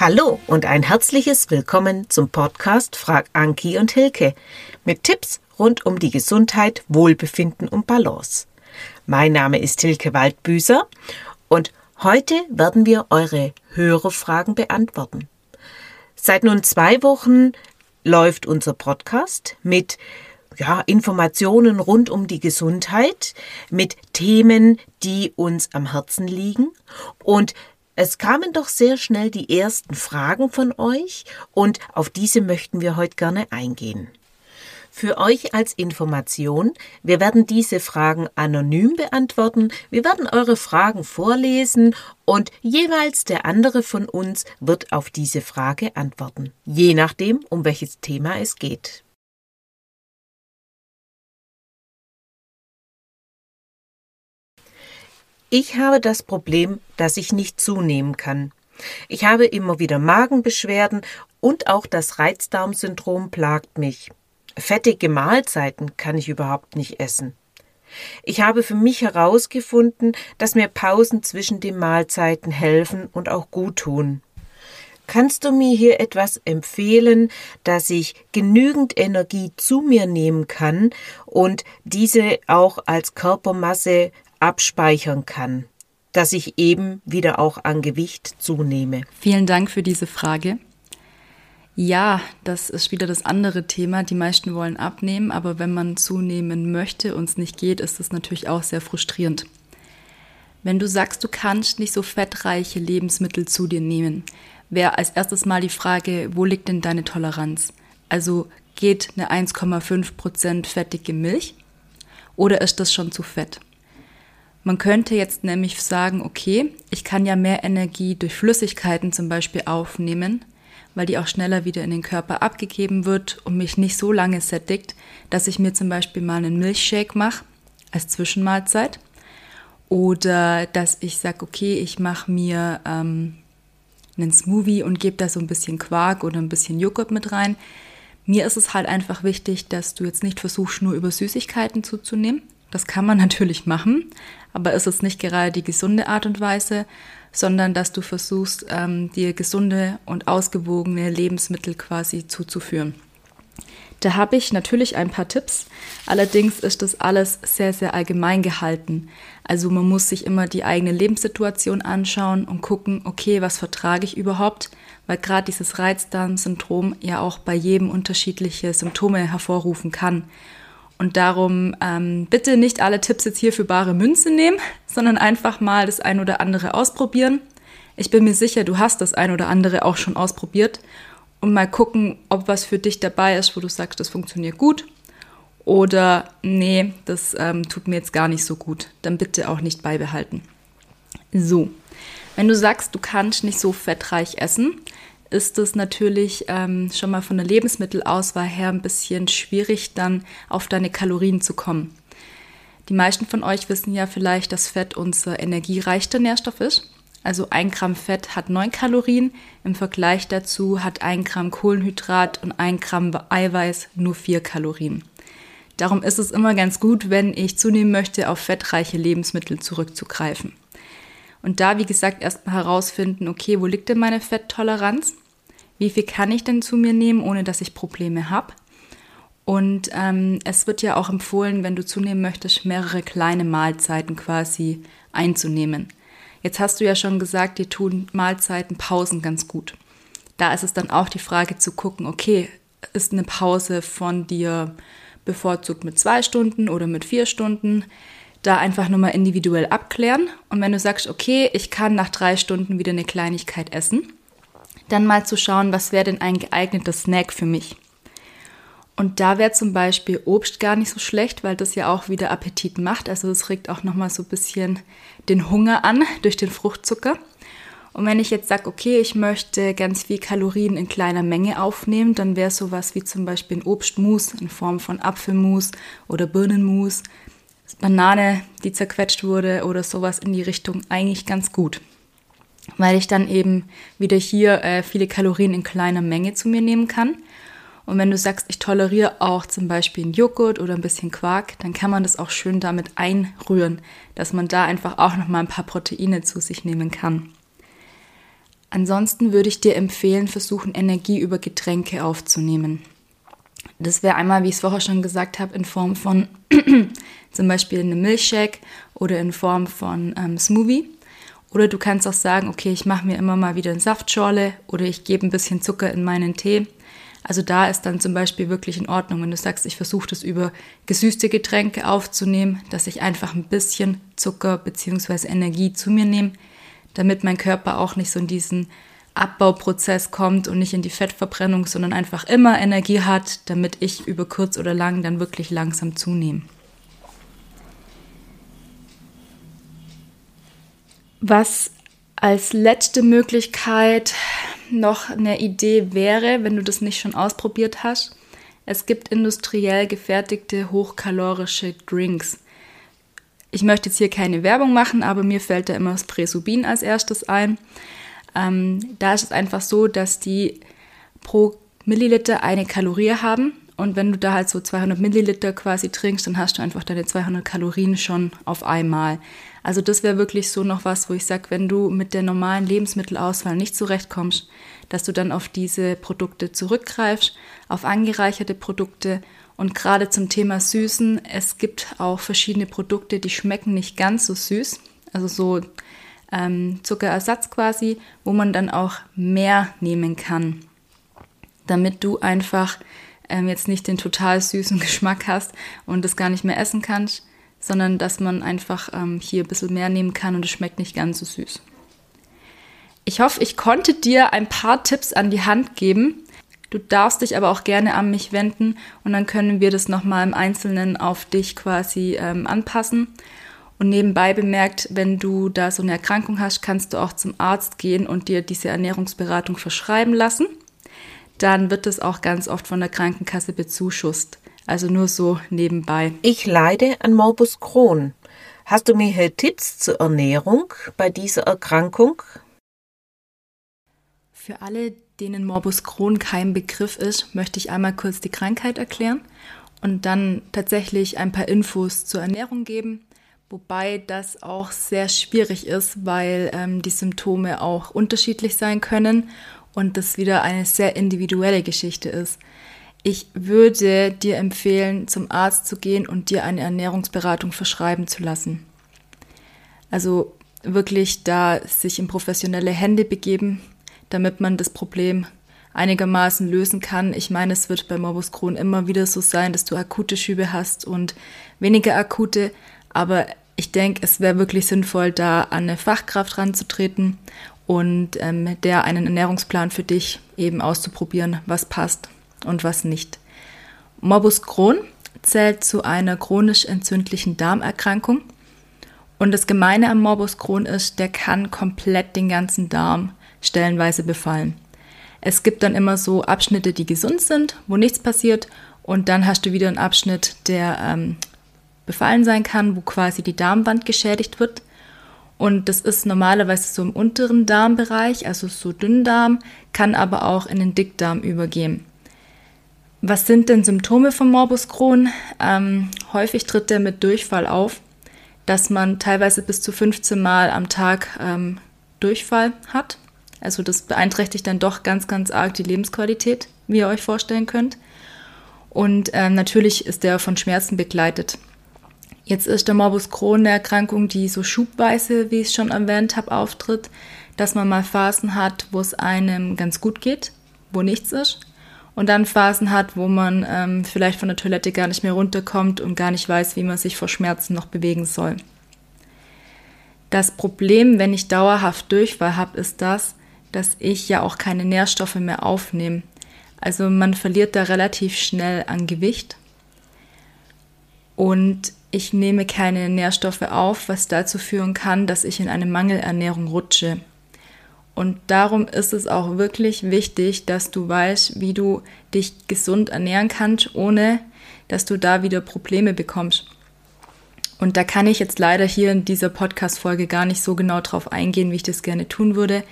Hallo und ein herzliches Willkommen zum Podcast Frag Anki und Hilke mit Tipps rund um die Gesundheit, Wohlbefinden und Balance. Mein Name ist Hilke Waldbüßer und heute werden wir eure Hörerfragen beantworten. Seit nun zwei Wochen läuft unser Podcast mit ja, Informationen rund um die Gesundheit, mit Themen, die uns am Herzen liegen und es kamen doch sehr schnell die ersten Fragen von euch und auf diese möchten wir heute gerne eingehen. Für euch als Information, wir werden diese Fragen anonym beantworten, wir werden eure Fragen vorlesen und jeweils der andere von uns wird auf diese Frage antworten, je nachdem, um welches Thema es geht. Ich habe das Problem, dass ich nicht zunehmen kann. Ich habe immer wieder Magenbeschwerden und auch das Reizdarmsyndrom plagt mich. Fettige Mahlzeiten kann ich überhaupt nicht essen. Ich habe für mich herausgefunden, dass mir Pausen zwischen den Mahlzeiten helfen und auch gut tun. Kannst du mir hier etwas empfehlen, dass ich genügend Energie zu mir nehmen kann und diese auch als Körpermasse abspeichern kann, dass ich eben wieder auch an Gewicht zunehme? Vielen Dank für diese Frage. Ja, das ist wieder das andere Thema. Die meisten wollen abnehmen, aber wenn man zunehmen möchte und es nicht geht, ist das natürlich auch sehr frustrierend. Wenn du sagst, du kannst nicht so fettreiche Lebensmittel zu dir nehmen, wäre als erstes mal die Frage, wo liegt denn deine Toleranz? Also geht eine 1,5% fettige Milch oder ist das schon zu fett? Man könnte jetzt nämlich sagen, okay, ich kann ja mehr Energie durch Flüssigkeiten zum Beispiel aufnehmen, weil die auch schneller wieder in den Körper abgegeben wird und mich nicht so lange sättigt, dass ich mir zum Beispiel mal einen Milchshake mache als Zwischenmahlzeit oder dass ich sage, okay, ich mache mir ähm, einen Smoothie und gebe da so ein bisschen Quark oder ein bisschen Joghurt mit rein. Mir ist es halt einfach wichtig, dass du jetzt nicht versuchst, nur über Süßigkeiten zuzunehmen, das kann man natürlich machen, aber es ist nicht gerade die gesunde Art und Weise, sondern dass du versuchst, ähm, dir gesunde und ausgewogene Lebensmittel quasi zuzuführen. Da habe ich natürlich ein paar Tipps. Allerdings ist das alles sehr, sehr allgemein gehalten. Also man muss sich immer die eigene Lebenssituation anschauen und gucken, okay, was vertrage ich überhaupt? Weil gerade dieses Reizdarmsyndrom ja auch bei jedem unterschiedliche Symptome hervorrufen kann. Und darum ähm, bitte nicht alle Tipps jetzt hier für bare Münze nehmen, sondern einfach mal das ein oder andere ausprobieren. Ich bin mir sicher, du hast das ein oder andere auch schon ausprobiert und mal gucken, ob was für dich dabei ist, wo du sagst, das funktioniert gut oder nee, das ähm, tut mir jetzt gar nicht so gut. Dann bitte auch nicht beibehalten. So, wenn du sagst, du kannst nicht so fettreich essen, ist es natürlich ähm, schon mal von der Lebensmittelauswahl her ein bisschen schwierig, dann auf deine Kalorien zu kommen. Die meisten von euch wissen ja vielleicht, dass Fett unser energiereichster Nährstoff ist. Also ein Gramm Fett hat 9 Kalorien. Im Vergleich dazu hat ein Gramm Kohlenhydrat und ein Gramm Eiweiß nur 4 Kalorien. Darum ist es immer ganz gut, wenn ich zunehmen möchte, auf fettreiche Lebensmittel zurückzugreifen. Und da, wie gesagt, erstmal herausfinden, okay, wo liegt denn meine Fetttoleranz? Wie viel kann ich denn zu mir nehmen, ohne dass ich Probleme habe? Und ähm, es wird ja auch empfohlen, wenn du zunehmen möchtest, mehrere kleine Mahlzeiten quasi einzunehmen. Jetzt hast du ja schon gesagt, dir tun Mahlzeiten, Pausen ganz gut. Da ist es dann auch die Frage zu gucken, okay, ist eine Pause von dir bevorzugt mit zwei Stunden oder mit vier Stunden? Da einfach nur mal individuell abklären. Und wenn du sagst, okay, ich kann nach drei Stunden wieder eine Kleinigkeit essen, dann mal zu schauen, was wäre denn ein geeigneter Snack für mich. Und da wäre zum Beispiel Obst gar nicht so schlecht, weil das ja auch wieder Appetit macht. Also es regt auch nochmal so ein bisschen den Hunger an durch den Fruchtzucker. Und wenn ich jetzt sage, okay, ich möchte ganz viel Kalorien in kleiner Menge aufnehmen, dann wäre sowas wie zum Beispiel ein Obstmus in Form von Apfelmus oder Birnenmus Banane, die zerquetscht wurde oder sowas in die Richtung eigentlich ganz gut. Weil ich dann eben wieder hier äh, viele Kalorien in kleiner Menge zu mir nehmen kann. Und wenn du sagst, ich toleriere auch zum Beispiel einen Joghurt oder ein bisschen Quark, dann kann man das auch schön damit einrühren, dass man da einfach auch nochmal ein paar Proteine zu sich nehmen kann. Ansonsten würde ich dir empfehlen, versuchen, Energie über Getränke aufzunehmen. Das wäre einmal, wie ich es vorher schon gesagt habe, in Form von zum Beispiel einem Milchshake oder in Form von ähm, Smoothie. Oder du kannst auch sagen, okay, ich mache mir immer mal wieder eine Saftschorle oder ich gebe ein bisschen Zucker in meinen Tee. Also da ist dann zum Beispiel wirklich in Ordnung, wenn du sagst, ich versuche das über gesüßte Getränke aufzunehmen, dass ich einfach ein bisschen Zucker bzw. Energie zu mir nehme, damit mein Körper auch nicht so in diesen Abbauprozess kommt und nicht in die Fettverbrennung, sondern einfach immer Energie hat, damit ich über kurz oder lang dann wirklich langsam zunehme. Was als letzte Möglichkeit noch eine Idee wäre, wenn du das nicht schon ausprobiert hast, es gibt industriell gefertigte hochkalorische Drinks. Ich möchte jetzt hier keine Werbung machen, aber mir fällt da immer das Presubin als erstes ein. Ähm, da ist es einfach so, dass die pro Milliliter eine Kalorie haben und wenn du da halt so 200 Milliliter quasi trinkst, dann hast du einfach deine 200 Kalorien schon auf einmal. Also das wäre wirklich so noch was, wo ich sage, wenn du mit der normalen Lebensmittelauswahl nicht zurechtkommst, dass du dann auf diese Produkte zurückgreifst, auf angereicherte Produkte. Und gerade zum Thema Süßen, es gibt auch verschiedene Produkte, die schmecken nicht ganz so süß. Also so ähm, Zuckerersatz quasi, wo man dann auch mehr nehmen kann, damit du einfach ähm, jetzt nicht den total süßen Geschmack hast und das gar nicht mehr essen kannst, sondern dass man einfach ähm, hier ein bisschen mehr nehmen kann und es schmeckt nicht ganz so süß. Ich hoffe, ich konnte dir ein paar Tipps an die Hand geben. Du darfst dich aber auch gerne an mich wenden und dann können wir das nochmal im Einzelnen auf dich quasi ähm, anpassen. Und nebenbei bemerkt, wenn du da so eine Erkrankung hast, kannst du auch zum Arzt gehen und dir diese Ernährungsberatung verschreiben lassen dann wird es auch ganz oft von der Krankenkasse bezuschusst. Also nur so nebenbei. Ich leide an Morbus Crohn. Hast du mir hier Tipps zur Ernährung bei dieser Erkrankung? Für alle, denen Morbus Crohn kein Begriff ist, möchte ich einmal kurz die Krankheit erklären und dann tatsächlich ein paar Infos zur Ernährung geben. Wobei das auch sehr schwierig ist, weil ähm, die Symptome auch unterschiedlich sein können und das wieder eine sehr individuelle Geschichte ist. Ich würde dir empfehlen, zum Arzt zu gehen und dir eine Ernährungsberatung verschreiben zu lassen. Also wirklich da sich in professionelle Hände begeben, damit man das Problem einigermaßen lösen kann. Ich meine, es wird bei Morbus Crohn immer wieder so sein, dass du akute Schübe hast und weniger akute, aber ich denke, es wäre wirklich sinnvoll, da an eine Fachkraft ranzutreten und ähm, der einen Ernährungsplan für dich eben auszuprobieren, was passt und was nicht. Morbus Crohn zählt zu einer chronisch entzündlichen Darmerkrankung. Und das Gemeine am Morbus Crohn ist, der kann komplett den ganzen Darm stellenweise befallen. Es gibt dann immer so Abschnitte, die gesund sind, wo nichts passiert. Und dann hast du wieder einen Abschnitt, der ähm, befallen sein kann, wo quasi die Darmwand geschädigt wird. Und das ist normalerweise so im unteren Darmbereich, also so Dünndarm, kann aber auch in den Dickdarm übergehen. Was sind denn Symptome von Morbus Crohn? Ähm, häufig tritt der mit Durchfall auf, dass man teilweise bis zu 15 Mal am Tag ähm, Durchfall hat. Also das beeinträchtigt dann doch ganz, ganz arg die Lebensqualität, wie ihr euch vorstellen könnt. Und ähm, natürlich ist der von Schmerzen begleitet. Jetzt ist der Morbus Crohn eine Erkrankung, die so schubweise, wie ich es schon erwähnt habe, auftritt, dass man mal Phasen hat, wo es einem ganz gut geht, wo nichts ist. Und dann Phasen hat, wo man ähm, vielleicht von der Toilette gar nicht mehr runterkommt und gar nicht weiß, wie man sich vor Schmerzen noch bewegen soll. Das Problem, wenn ich dauerhaft Durchfall habe, ist das, dass ich ja auch keine Nährstoffe mehr aufnehme. Also man verliert da relativ schnell an Gewicht. Und ich nehme keine Nährstoffe auf, was dazu führen kann, dass ich in eine Mangelernährung rutsche. Und darum ist es auch wirklich wichtig, dass du weißt, wie du dich gesund ernähren kannst, ohne dass du da wieder Probleme bekommst. Und da kann ich jetzt leider hier in dieser Podcast-Folge gar nicht so genau drauf eingehen, wie ich das gerne tun würde.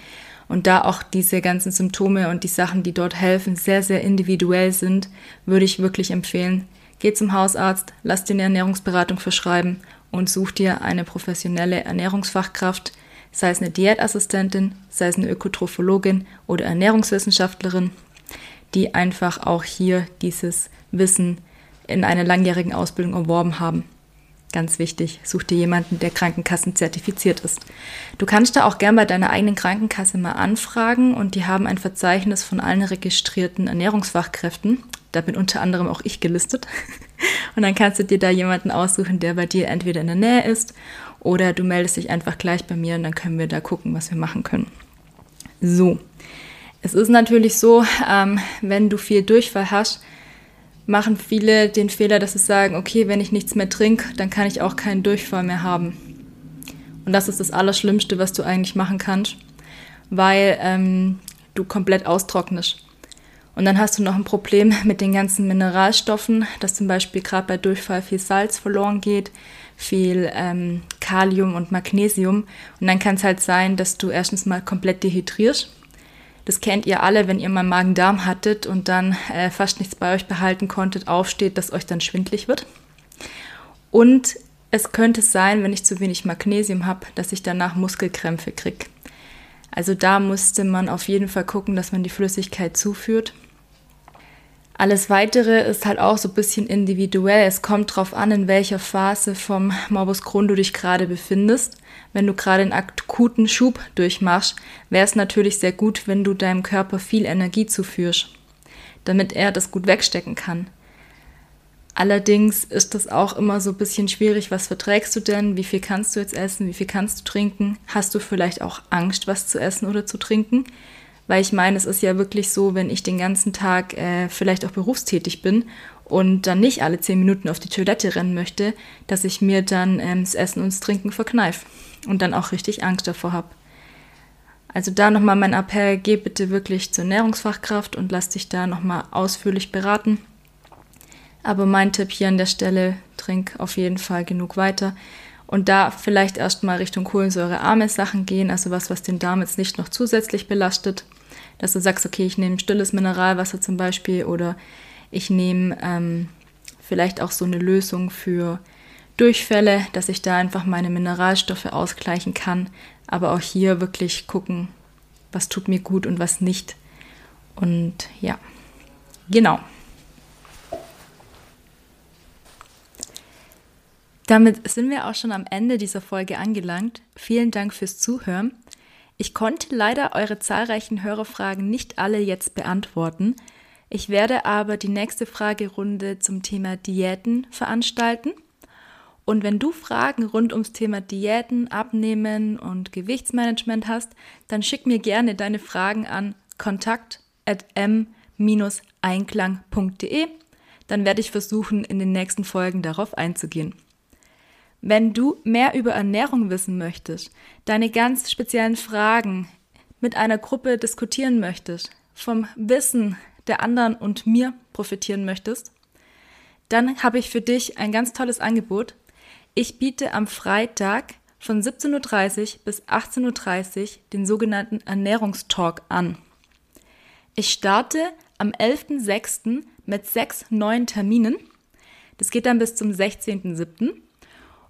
Und da auch diese ganzen Symptome und die Sachen, die dort helfen, sehr, sehr individuell sind, würde ich wirklich empfehlen, Geh zum Hausarzt, lass dir eine Ernährungsberatung verschreiben und such dir eine professionelle Ernährungsfachkraft. sei es eine Diätassistentin, sei es eine Ökotrophologin oder Ernährungswissenschaftlerin, die einfach auch hier dieses Wissen in einer langjährigen Ausbildung erworben haben. Ganz wichtig, such dir jemanden, der Krankenkassen zertifiziert ist. Du kannst da auch gern bei deiner eigenen Krankenkasse mal anfragen und die haben ein Verzeichnis von allen registrierten Ernährungsfachkräften. Da bin unter anderem auch ich gelistet. Und dann kannst du dir da jemanden aussuchen, der bei dir entweder in der Nähe ist oder du meldest dich einfach gleich bei mir und dann können wir da gucken, was wir machen können. So, es ist natürlich so, ähm, wenn du viel Durchfall hast, machen viele den Fehler, dass sie sagen, okay, wenn ich nichts mehr trinke, dann kann ich auch keinen Durchfall mehr haben. Und das ist das Allerschlimmste, was du eigentlich machen kannst, weil ähm, du komplett austrocknest. Und dann hast du noch ein Problem mit den ganzen Mineralstoffen, dass zum Beispiel gerade bei Durchfall viel Salz verloren geht, viel ähm, Kalium und Magnesium. Und dann kann es halt sein, dass du erstens mal komplett dehydrierst das kennt ihr alle, wenn ihr mal Magen-Darm hattet und dann äh, fast nichts bei euch behalten konntet, aufsteht, dass euch dann schwindlig wird. Und es könnte sein, wenn ich zu wenig Magnesium habe, dass ich danach Muskelkrämpfe kriege. Also da musste man auf jeden Fall gucken, dass man die Flüssigkeit zuführt. Alles weitere ist halt auch so ein bisschen individuell. Es kommt darauf an, in welcher Phase vom Morbus Crohn du dich gerade befindest. Wenn du gerade einen akuten Schub durchmachst, wäre es natürlich sehr gut, wenn du deinem Körper viel Energie zuführst, damit er das gut wegstecken kann. Allerdings ist das auch immer so ein bisschen schwierig. Was verträgst du denn? Wie viel kannst du jetzt essen? Wie viel kannst du trinken? Hast du vielleicht auch Angst, was zu essen oder zu trinken? Weil ich meine, es ist ja wirklich so, wenn ich den ganzen Tag äh, vielleicht auch berufstätig bin und dann nicht alle zehn Minuten auf die Toilette rennen möchte, dass ich mir dann ähm, das Essen und das Trinken verkneife und dann auch richtig Angst davor habe. Also da nochmal mein Appell, geh bitte wirklich zur Ernährungsfachkraft und lass dich da nochmal ausführlich beraten. Aber mein Tipp hier an der Stelle, trink auf jeden Fall genug weiter. Und da vielleicht erstmal Richtung kohlensäurearme Sachen gehen, also was, was den Darm jetzt nicht noch zusätzlich belastet dass du sagst, okay, ich nehme stilles Mineralwasser zum Beispiel oder ich nehme ähm, vielleicht auch so eine Lösung für Durchfälle, dass ich da einfach meine Mineralstoffe ausgleichen kann. Aber auch hier wirklich gucken, was tut mir gut und was nicht. Und ja, genau. Damit sind wir auch schon am Ende dieser Folge angelangt. Vielen Dank fürs Zuhören. Ich konnte leider eure zahlreichen Hörerfragen nicht alle jetzt beantworten. Ich werde aber die nächste Fragerunde zum Thema Diäten veranstalten. Und wenn du Fragen rund ums Thema Diäten, Abnehmen und Gewichtsmanagement hast, dann schick mir gerne deine Fragen an kontakt.m-einklang.de. Dann werde ich versuchen, in den nächsten Folgen darauf einzugehen. Wenn du mehr über Ernährung wissen möchtest, deine ganz speziellen Fragen mit einer Gruppe diskutieren möchtest, vom Wissen der anderen und mir profitieren möchtest, dann habe ich für dich ein ganz tolles Angebot. Ich biete am Freitag von 17.30 Uhr bis 18.30 Uhr den sogenannten Ernährungstalk an. Ich starte am 11.06. mit sechs neuen Terminen. Das geht dann bis zum 16.07.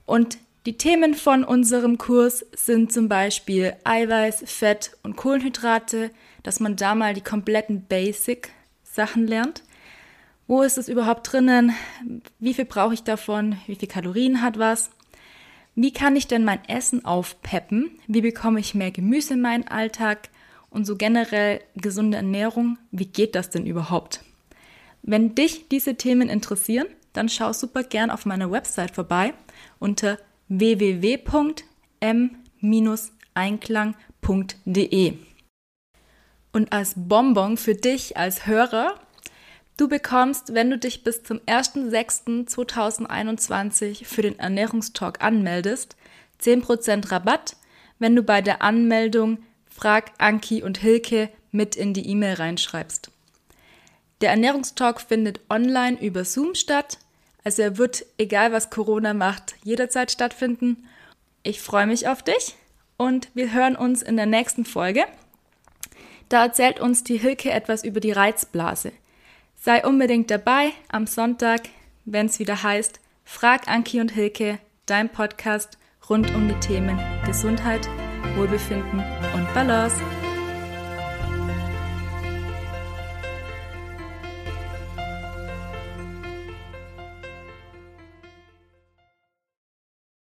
Und die Themen von unserem Kurs sind zum Beispiel Eiweiß, Fett und Kohlenhydrate, dass man da mal die kompletten Basic-Sachen lernt. Wo ist es überhaupt drinnen? Wie viel brauche ich davon? Wie viel Kalorien hat was? Wie kann ich denn mein Essen aufpeppen? Wie bekomme ich mehr Gemüse in meinen Alltag? Und so generell gesunde Ernährung, wie geht das denn überhaupt? Wenn dich diese Themen interessieren, dann schau super gern auf meiner Website vorbei unter www.m-einklang.de. Und als Bonbon für dich als Hörer, du bekommst, wenn du dich bis zum 1.6.2021 für den Ernährungstalk anmeldest, 10% Rabatt, wenn du bei der Anmeldung Frag Anki und Hilke mit in die E-Mail reinschreibst. Der Ernährungstalk findet online über Zoom statt. Also er wird, egal was Corona macht, jederzeit stattfinden. Ich freue mich auf dich und wir hören uns in der nächsten Folge. Da erzählt uns die Hilke etwas über die Reizblase. Sei unbedingt dabei am Sonntag, wenn es wieder heißt Frag Anki und Hilke, dein Podcast rund um die Themen Gesundheit, Wohlbefinden und Balance.